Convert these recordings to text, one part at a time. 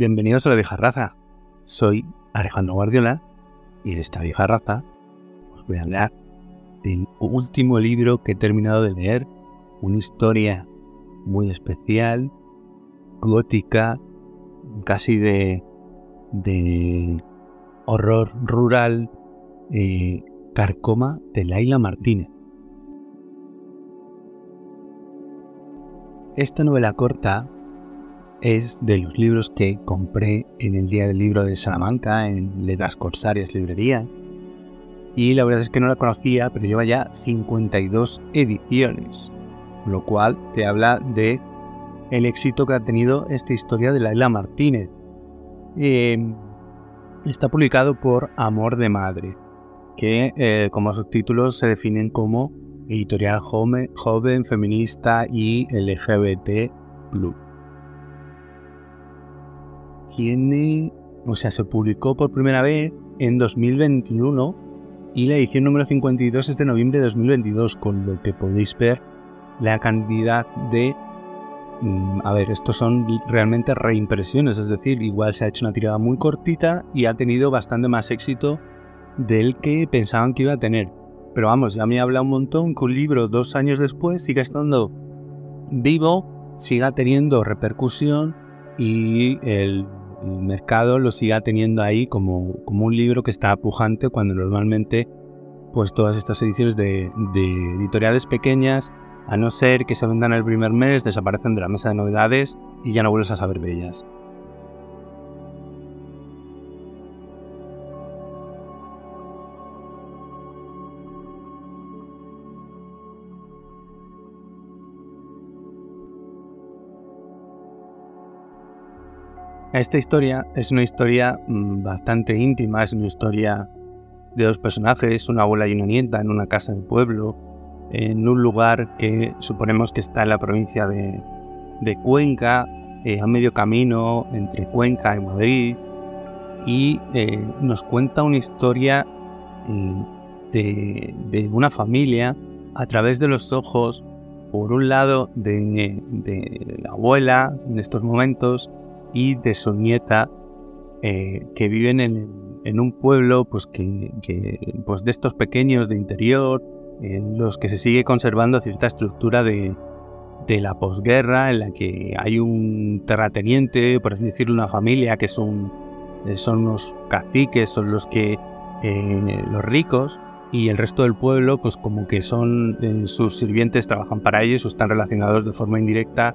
Bienvenidos a la vieja raza. Soy Alejandro Guardiola y en esta vieja raza os voy a hablar del último libro que he terminado de leer, una historia muy especial, gótica, casi de, de horror rural, eh, Carcoma de Laila Martínez. Esta novela corta es de los libros que compré en el Día del Libro de Salamanca, en Letras Corsarias Librería. Y la verdad es que no la conocía, pero lleva ya 52 ediciones, lo cual te habla de el éxito que ha tenido esta historia de Laila Martínez. Em, está publicado por Amor de Madre, que eh, como subtítulos se definen como editorial joven, joven feminista y LGBT tiene, o sea, se publicó por primera vez en 2021 y la edición número 52 es de noviembre de 2022, con lo que podéis ver la cantidad de... Mm, a ver, estos son realmente reimpresiones, es decir, igual se ha hecho una tirada muy cortita y ha tenido bastante más éxito del que pensaban que iba a tener. Pero vamos, ya me habla un montón que un libro dos años después siga estando vivo, siga teniendo repercusión y el el mercado lo siga teniendo ahí como, como un libro que está pujante cuando normalmente pues todas estas ediciones de, de, editoriales pequeñas, a no ser que se vendan el primer mes, desaparecen de la mesa de novedades y ya no vuelves a saber de ellas. Esta historia es una historia mm, bastante íntima, es una historia de dos personajes, una abuela y una nieta en una casa de pueblo, en un lugar que suponemos que está en la provincia de, Cuenca, eh, a medio camino entre Cuenca y Madrid, y eh, nos cuenta una historia mm, de, una familia a través de los ojos, por un lado, de, de la abuela en estos momentos, y de su nieta eh, que viven en, un pueblo pues, que, pues de estos pequeños de interior, en los que se sigue conservando cierta estructura de, la posguerra, en la que hay un terrateniente, por así decirlo, una familia que son, eh, son los caciques, son los que eh, los ricos, y el resto del pueblo, pues como que son sus sirvientes, trabajan para ellos o están relacionados de forma indirecta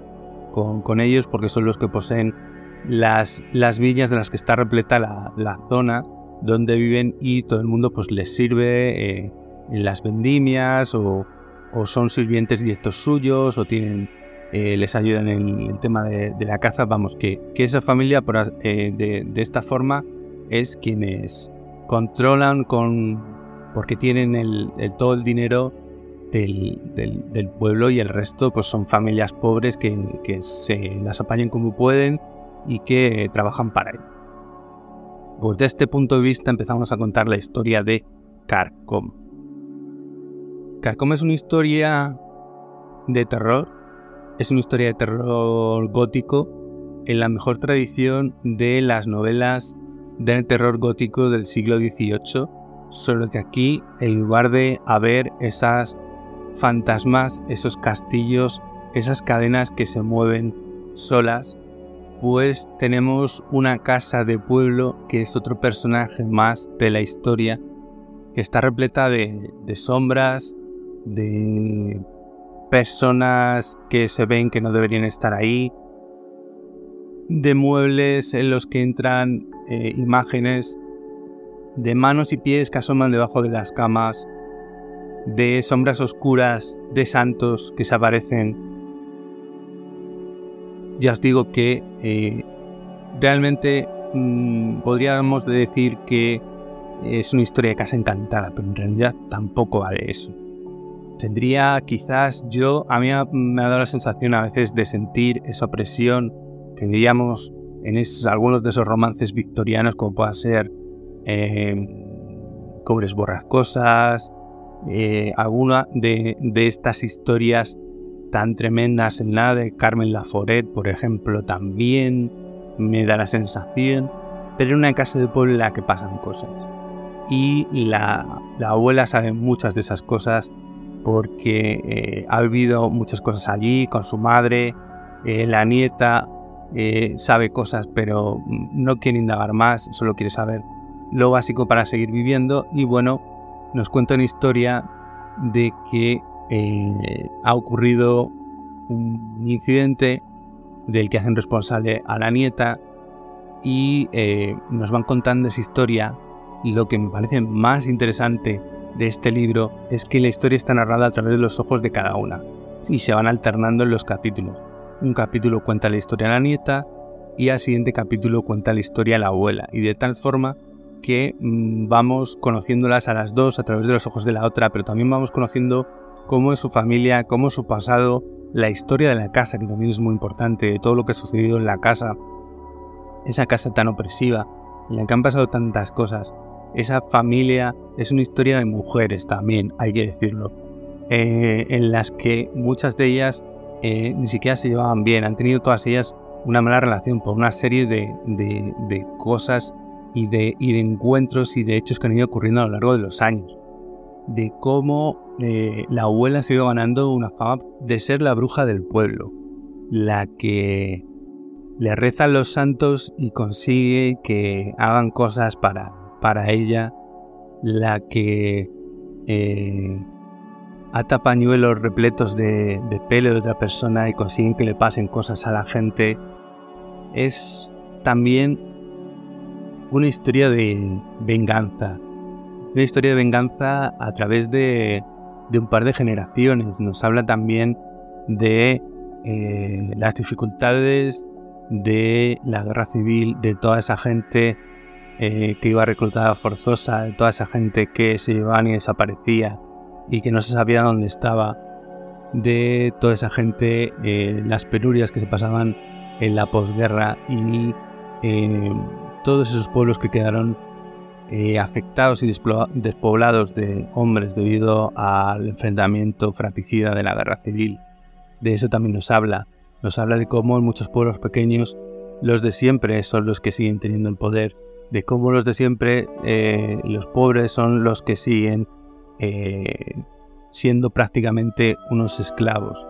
con, con ellos porque son los que poseen las, las viñas de las que está repleta la, zona donde viven y todo el mundo pues les sirve eh, en las vendimias o, son sirvientes directos suyos o tienen eh, les ayudan en el tema de, la caza. Vamos que, esa familia eh, de, esta forma es quienes controlan con porque tienen el, todo el dinero del, del, pueblo y el resto pues son familias pobres que, que se las apañan como pueden y que trabajan para él. Pues de este punto de vista empezamos a contar la historia de Carcom. Carcom es una historia de terror, es una historia de terror gótico en la mejor tradición de las novelas del terror gótico del siglo XVIII, solo que aquí en lugar de haber esas fantasmas, esos castillos, esas cadenas que se mueven solas, tenemos una casa de pueblo que es otro personaje más de la historia, que está repleta de, sombras, de personas que se ven que no deberían estar ahí, de muebles en los que entran eh, imágenes de manos y pies que asoman debajo de las camas, de sombras oscuras, de santos que se aparecen ya os digo que eh, realmente mm, podríamos decir que es una historia de casa encantada, pero en realidad tampoco vale eso. Tendría quizás yo, a mí me ha dado la sensación a veces de sentir esa presión que diríamos en algunos de esos romances victorianos, como pueda ser eh, Cobres Borrascosas, eh, alguna de estas historias tan tremendas en la de Carmen Laforet, por ejemplo, también, me da la sensación, pero en una casa de pueblo en la que pasan cosas. Y la, abuela sabe muchas de esas cosas porque eh, ha vivido muchas cosas allí con su madre, eh, la nieta eh, sabe cosas pero no quiere indagar más, solo quiere saber lo básico para seguir viviendo y bueno, nos cuenta una historia de que ha ocurrido un incidente del que hacen responsable a la nieta y eh, nos van contando esa historia. Lo que me parece más interesante de este libro es que la historia está narrada a través de los ojos de cada una y se van alternando en los capítulos. Un capítulo cuenta la historia de la nieta y al siguiente capítulo cuenta la historia de la abuela y de tal forma que mm, vamos conociéndolas a las dos a través de los ojos de la otra, pero también vamos conociendo cómo es su familia, cómo es su pasado, la historia de la casa, que también es muy importante, de todo lo que ha sucedido en la casa, esa casa tan opresiva, en la que han pasado tantas cosas. Esa familia es una historia de mujeres también, hay que decirlo, eh, en las que muchas de ellas eh, ni siquiera se llevaban bien, han tenido todas ellas una mala relación por una serie de, cosas y de, y de encuentros y de hechos que han ido ocurriendo a lo largo de los años. De cómo eh, la abuela se ha ido ganando una fama de ser la bruja del pueblo, la que le reza a los santos y consigue que hagan cosas para, para ella, la que eh, ata pañuelos repletos de, de pelo de otra persona y consigue que le pasen cosas a la gente, es también una historia de venganza, una historia de venganza a través de, un par de generaciones. Nos habla también de eh, las dificultades de la guerra civil, de toda esa gente eh, que iba reclutada forzosa, de toda esa gente que se llevaba y desaparecía y que no se sabía dónde estaba, de toda esa gente, eh, las penurias que se pasaban en la posguerra y todos esos pueblos que quedaron eh, afectados y despoblados de hombres debido al enfrentamiento fratricida de la guerra civil. De eso también nos habla. Nos habla de cómo en muchos pueblos pequeños los de siempre son los que siguen teniendo el poder, de cómo los de siempre, eh, los pobres son los que siguen eh, siendo prácticamente unos esclavos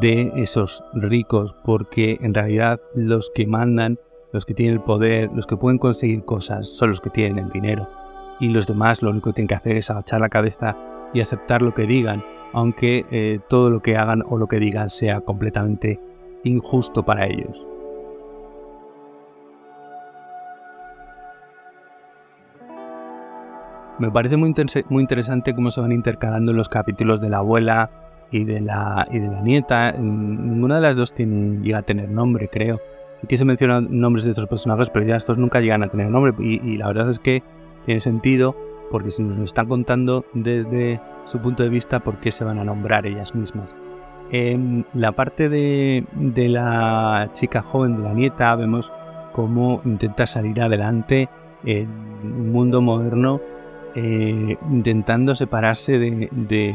de esos ricos, porque en realidad los que mandan los que tienen el poder, los que pueden conseguir cosas, son los que tienen el dinero. Y los demás lo único que tienen que hacer es agachar la cabeza y aceptar lo que digan, aunque eh, todo lo que hagan o lo que digan sea completamente injusto para ellos. Me parece muy, interesante cómo se van intercalando los capítulos de la abuela y de la, y de la nieta. Ninguna de las dos tiene, llega a tener nombre, creo. Aquí se mencionan nombres de otros personajes, pero ya estos nunca llegan a tener nombre. Y, la verdad es que tiene sentido porque si nos lo están contando desde su punto de vista, ¿por qué se van a nombrar ellas mismas? En la parte de, la chica joven, de la nieta, vemos cómo intenta salir adelante en un mundo moderno, eh, intentando separarse de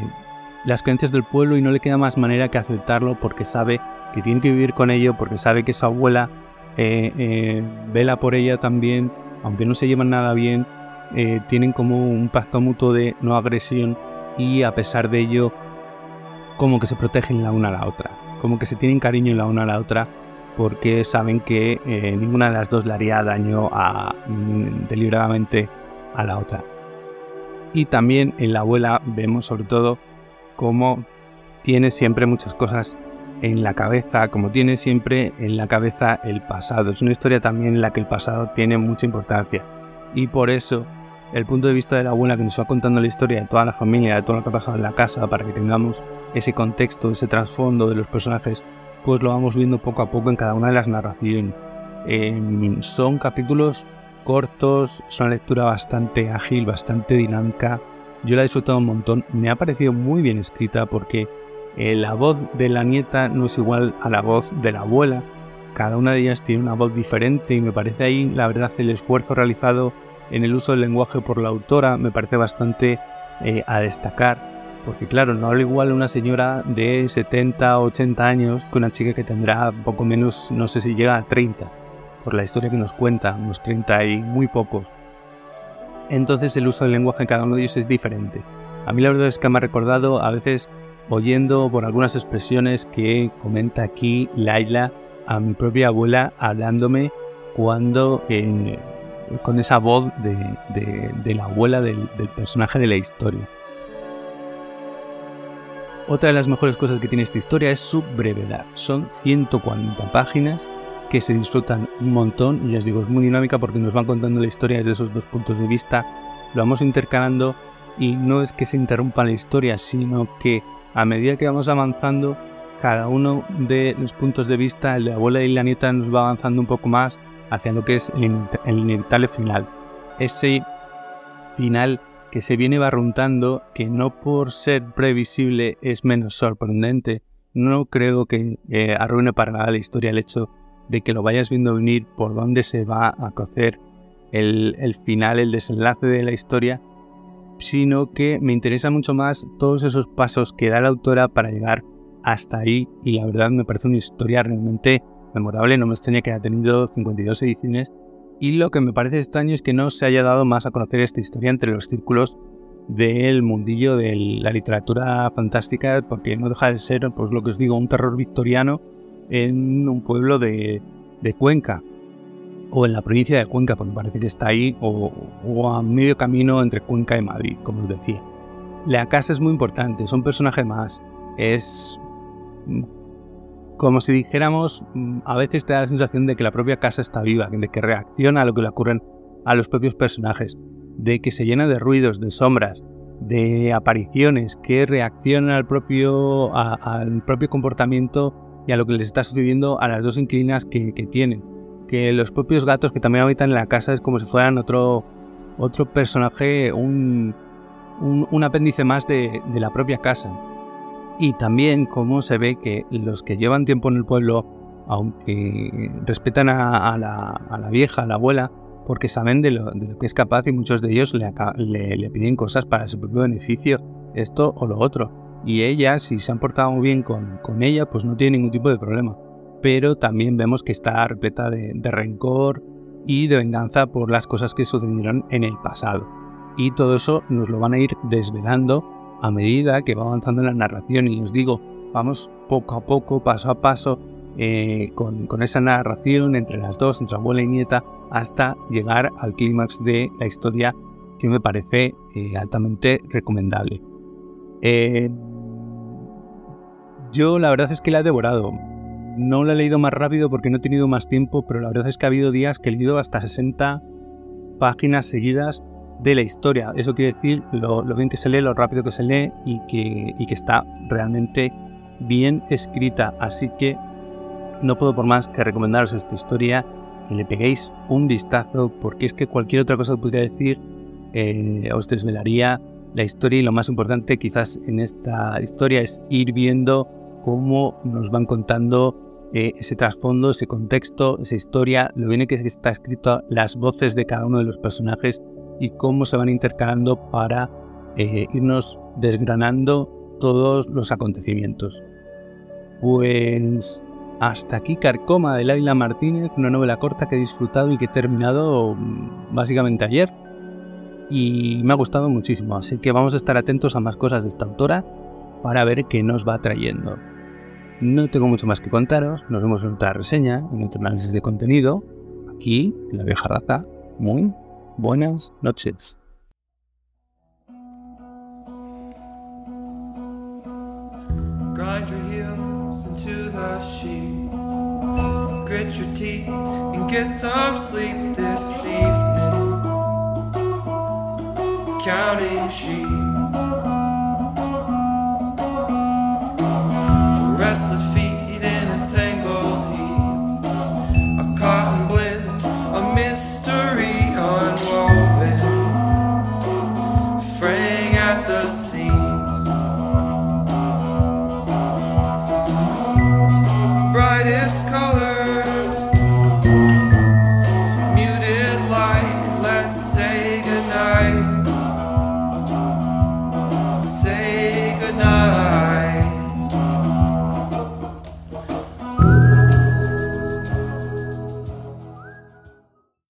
las creencias del pueblo y no le queda más manera que aceptarlo porque sabe que tiene que vivir con ello porque sabe que su abuela eh, eh, vela por ella también, aunque no se llevan nada bien, eh, tienen como un pacto mutuo de no agresión y a pesar de ello como que se protegen la una a la otra, como que se tienen cariño la una a la otra porque saben que ninguna de las dos le haría daño mm, deliberadamente a la otra. Y también en la abuela vemos sobre todo cómo tiene siempre muchas cosas en la cabeza, como tiene siempre en la cabeza el pasado. Es una historia también en la que el pasado tiene mucha importancia. Y por eso el punto de vista de la abuela que nos va contando la historia de toda la familia, de todo lo que ha pasado en la casa, para que tengamos ese contexto, ese trasfondo de los personajes, pues lo vamos viendo poco a poco en cada una de las narraciones. Em, son capítulos cortos, es una lectura bastante ágil, bastante dinámica. Yo la he disfrutado un montón, me ha parecido muy bien escrita porque eh, la voz de la nieta no es igual a la voz de la abuela. Cada una de ellas tiene una voz diferente y me parece ahí, la verdad, el esfuerzo realizado en el uso del lenguaje por la autora me parece bastante eh, a destacar. Porque claro, no habla igual una señora de 70 o 80 años que una chica que tendrá poco menos, no sé si llega a 30. por la historia que nos cuenta, unos 30 y muy pocos. Entonces el uso del lenguaje en cada uno de ellos es diferente. A mí la verdad es que me ha recordado a veces oyendo por algunas expresiones que comenta aquí Laila a mi propia abuela hablándome cuando eh, con esa voz de, la abuela del, del, personaje de la historia. Otra de las mejores cosas que tiene esta historia es su brevedad. Son 140 páginas que se disfrutan un montón y les digo, es muy dinámica porque nos van contando la historia desde esos dos puntos de vista, lo vamos intercalando y no es que se interrumpa la historia, sino que a medida que vamos avanzando, cada uno de los puntos de vista, el de la abuela y la nieta, nos va avanzando un poco más hacia lo que es el inevitable final. Ese final que se viene barruntando, que no por ser previsible es menos sorprendente, no creo que eh, arruine para nada la historia el hecho de que lo vayas viendo venir por dónde se va a cocer el, el final, el desenlace de la historia, sino que me interesa mucho más todos esos pasos que da la autora para llegar hasta ahí. Y la verdad me parece una historia realmente memorable, no me extraña que haya tenido 52 ediciones. Y lo que me parece extraño es que no se haya dado más a conocer esta historia entre los círculos del mundillo de la literatura fantástica, porque no deja de ser, pues lo que os digo, un terror victoriano en un pueblo de, Cuenca, o en la provincia de Cuenca, porque parece que está ahí, o, a medio camino entre Cuenca y Madrid, como os decía. La casa es muy importante, es un personaje más, es como si dijéramos, mm, a veces te da la sensación de que la propia casa está viva, de que reacciona a lo que le ocurren a los propios personajes, de que se llena de ruidos, de sombras, de apariciones que reaccionan al propio, al propio comportamiento y a lo que les está sucediendo a las dos inquilinas que, tienen. Que los propios gatos que también habitan en la casa es como si fueran otro, otro personaje, un, un, apéndice más de, de la propia casa y también cómo se ve que los que llevan tiempo en el pueblo, aunque respetan a, la, vieja, a la abuela, porque saben de lo, que es capaz y muchos de ellos le, piden cosas para su propio beneficio, esto o lo otro. Y ella, si se han portado bien con, ella, pues no tiene ningún tipo de problema. Pero también vemos que está repleta de, rencor y de venganza por las cosas que sucedieron en el pasado. Y todo eso nos lo van a ir desvelando a medida que va avanzando la narración y os digo, vamos poco a poco, paso a paso, eh, con, esa narración entre las dos, entre abuela y nieta, hasta llegar al clímax de la historia que me parece eh, altamente recomendable. Eh, yo la verdad es que la he devorado. No la he leído más rápido porque no he tenido más tiempo, pero la verdad es que ha habido días que he leído hasta 60 páginas seguidas de la historia. Eso quiere decir lo, bien que se lee, lo rápido que se lee y que, que está realmente bien escrita. Así que no puedo por más que recomendaros esta historia, que le peguéis un vistazo, porque es que cualquier otra cosa que pudiera decir eh, os desvelaría la historia y lo más importante quizás en esta historia es ir viendo cómo nos van contando eh, ese trasfondo, ese contexto, esa historia, lo bien que está escrito, las voces de cada uno de los personajes y cómo se van intercalando para eh, irnos desgranando todos los acontecimientos. Pues hasta aquí Carcoma de Laila Martínez, una novela corta que he disfrutado y que he terminado mm, básicamente ayer. Y me ha gustado muchísimo, así que vamos a estar atentos a más cosas de esta autora para ver qué nos va trayendo. No tengo mucho más que contaros, nos vemos en otra reseña, en otro análisis de contenido, aquí, en la vieja raza. Muy Buenas noches. Grind your heels into the sheets. Grit your teeth and get some sleep this evening. Counting sheep. past the feet in a tank.